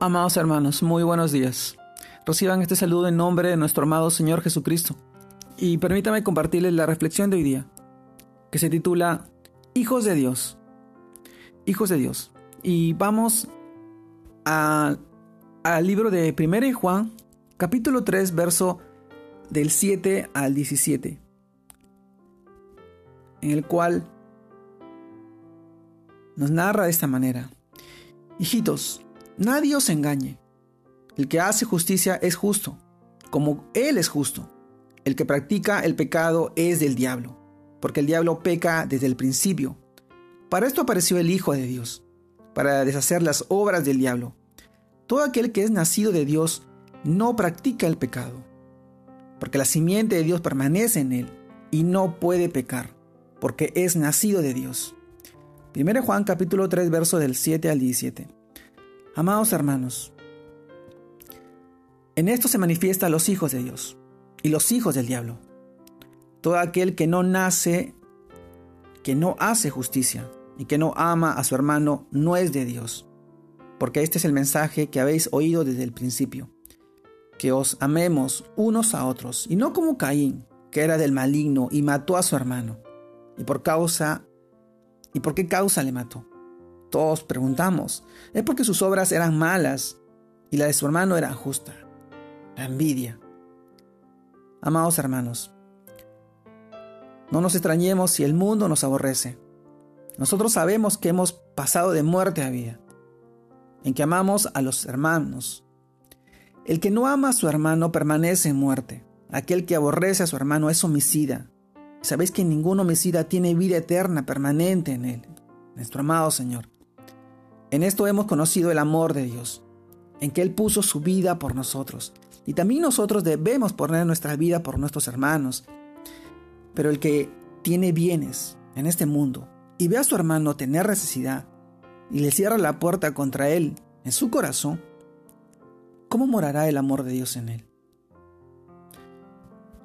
Amados hermanos, muy buenos días. Reciban este saludo en nombre de nuestro amado Señor Jesucristo. Y permítame compartirles la reflexión de hoy día, que se titula Hijos de Dios. Hijos de Dios. Y vamos al libro de 1 Juan, capítulo 3, verso del 7 al 17, en el cual nos narra de esta manera. Hijitos, Nadie os engañe. El que hace justicia es justo, como Él es justo. El que practica el pecado es del diablo, porque el diablo peca desde el principio. Para esto apareció el Hijo de Dios, para deshacer las obras del diablo. Todo aquel que es nacido de Dios no practica el pecado, porque la simiente de Dios permanece en él y no puede pecar, porque es nacido de Dios. 1 Juan capítulo 3 verso del 7 al 17. Amados hermanos, en esto se manifiestan los hijos de Dios y los hijos del diablo. Todo aquel que no nace, que no hace justicia y que no ama a su hermano, no es de Dios. Porque este es el mensaje que habéis oído desde el principio, que os amemos unos a otros, y no como Caín, que era del maligno y mató a su hermano. ¿Y por causa y por qué causa le mató? Todos preguntamos, es porque sus obras eran malas y la de su hermano era justa. La envidia. Amados hermanos, no nos extrañemos si el mundo nos aborrece. Nosotros sabemos que hemos pasado de muerte a vida, en que amamos a los hermanos. El que no ama a su hermano permanece en muerte. Aquel que aborrece a su hermano es homicida. Sabéis que ningún homicida tiene vida eterna permanente en él, nuestro amado Señor. En esto hemos conocido el amor de Dios, en que Él puso su vida por nosotros. Y también nosotros debemos poner nuestra vida por nuestros hermanos. Pero el que tiene bienes en este mundo y ve a su hermano tener necesidad y le cierra la puerta contra él en su corazón, ¿cómo morará el amor de Dios en él?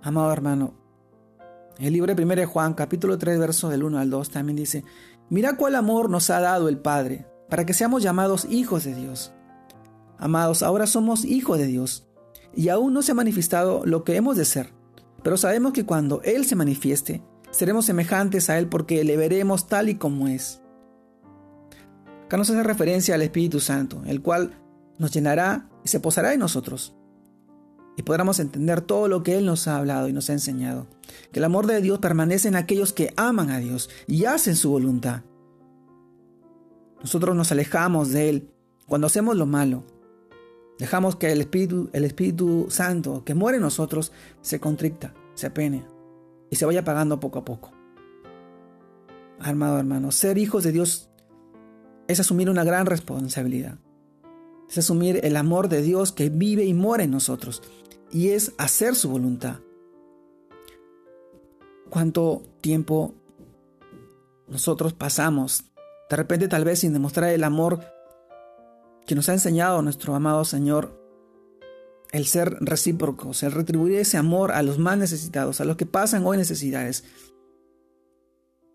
Amado hermano, el libro de 1 Juan, capítulo 3, verso del 1 al 2, también dice, mira cuál amor nos ha dado el Padre para que seamos llamados hijos de Dios. Amados, ahora somos hijos de Dios, y aún no se ha manifestado lo que hemos de ser, pero sabemos que cuando Él se manifieste, seremos semejantes a Él porque le veremos tal y como es. Acá nos hace referencia al Espíritu Santo, el cual nos llenará y se posará en nosotros. Y podremos entender todo lo que Él nos ha hablado y nos ha enseñado. Que el amor de Dios permanece en aquellos que aman a Dios y hacen su voluntad. Nosotros nos alejamos de Él cuando hacemos lo malo. Dejamos que el Espíritu, el Espíritu Santo que muere en nosotros se contricta, se apene y se vaya apagando poco a poco. Armado hermano, ser hijos de Dios es asumir una gran responsabilidad. Es asumir el amor de Dios que vive y mora en nosotros. Y es hacer su voluntad. ¿Cuánto tiempo nosotros pasamos de repente tal vez sin demostrar el amor que nos ha enseñado nuestro amado Señor, el ser recíprocos, el retribuir ese amor a los más necesitados, a los que pasan hoy necesidades,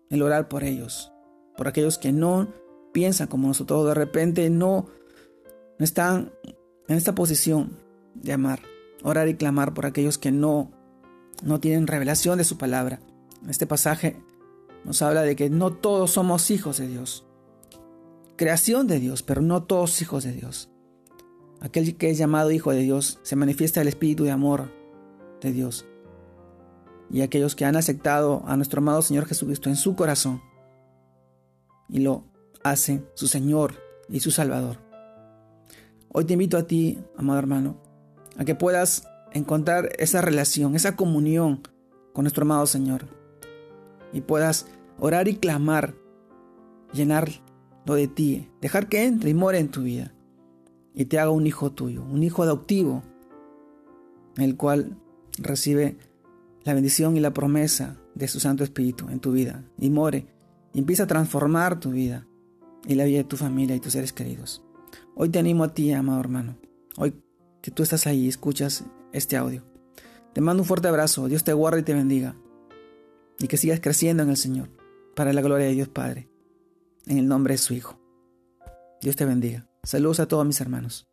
el orar por ellos, por aquellos que no piensan como nosotros, de repente no, no están en esta posición de amar, orar y clamar por aquellos que no, no tienen revelación de su palabra. Este pasaje nos habla de que no todos somos hijos de Dios creación de Dios, pero no todos hijos de Dios. Aquel que es llamado hijo de Dios se manifiesta el espíritu de amor de Dios. Y aquellos que han aceptado a nuestro amado Señor Jesucristo en su corazón y lo hacen su Señor y su Salvador. Hoy te invito a ti, amado hermano, a que puedas encontrar esa relación, esa comunión con nuestro amado Señor y puedas orar y clamar, llenar de ti, dejar que entre y more en tu vida y te haga un hijo tuyo, un hijo adoptivo, el cual recibe la bendición y la promesa de su Santo Espíritu en tu vida y more empieza a transformar tu vida y la vida de tu familia y tus seres queridos. Hoy te animo a ti, amado hermano, hoy que tú estás ahí y escuchas este audio. Te mando un fuerte abrazo, Dios te guarde y te bendiga y que sigas creciendo en el Señor para la gloria de Dios Padre en el nombre de su Hijo. Dios te bendiga. Saludos a todos mis hermanos.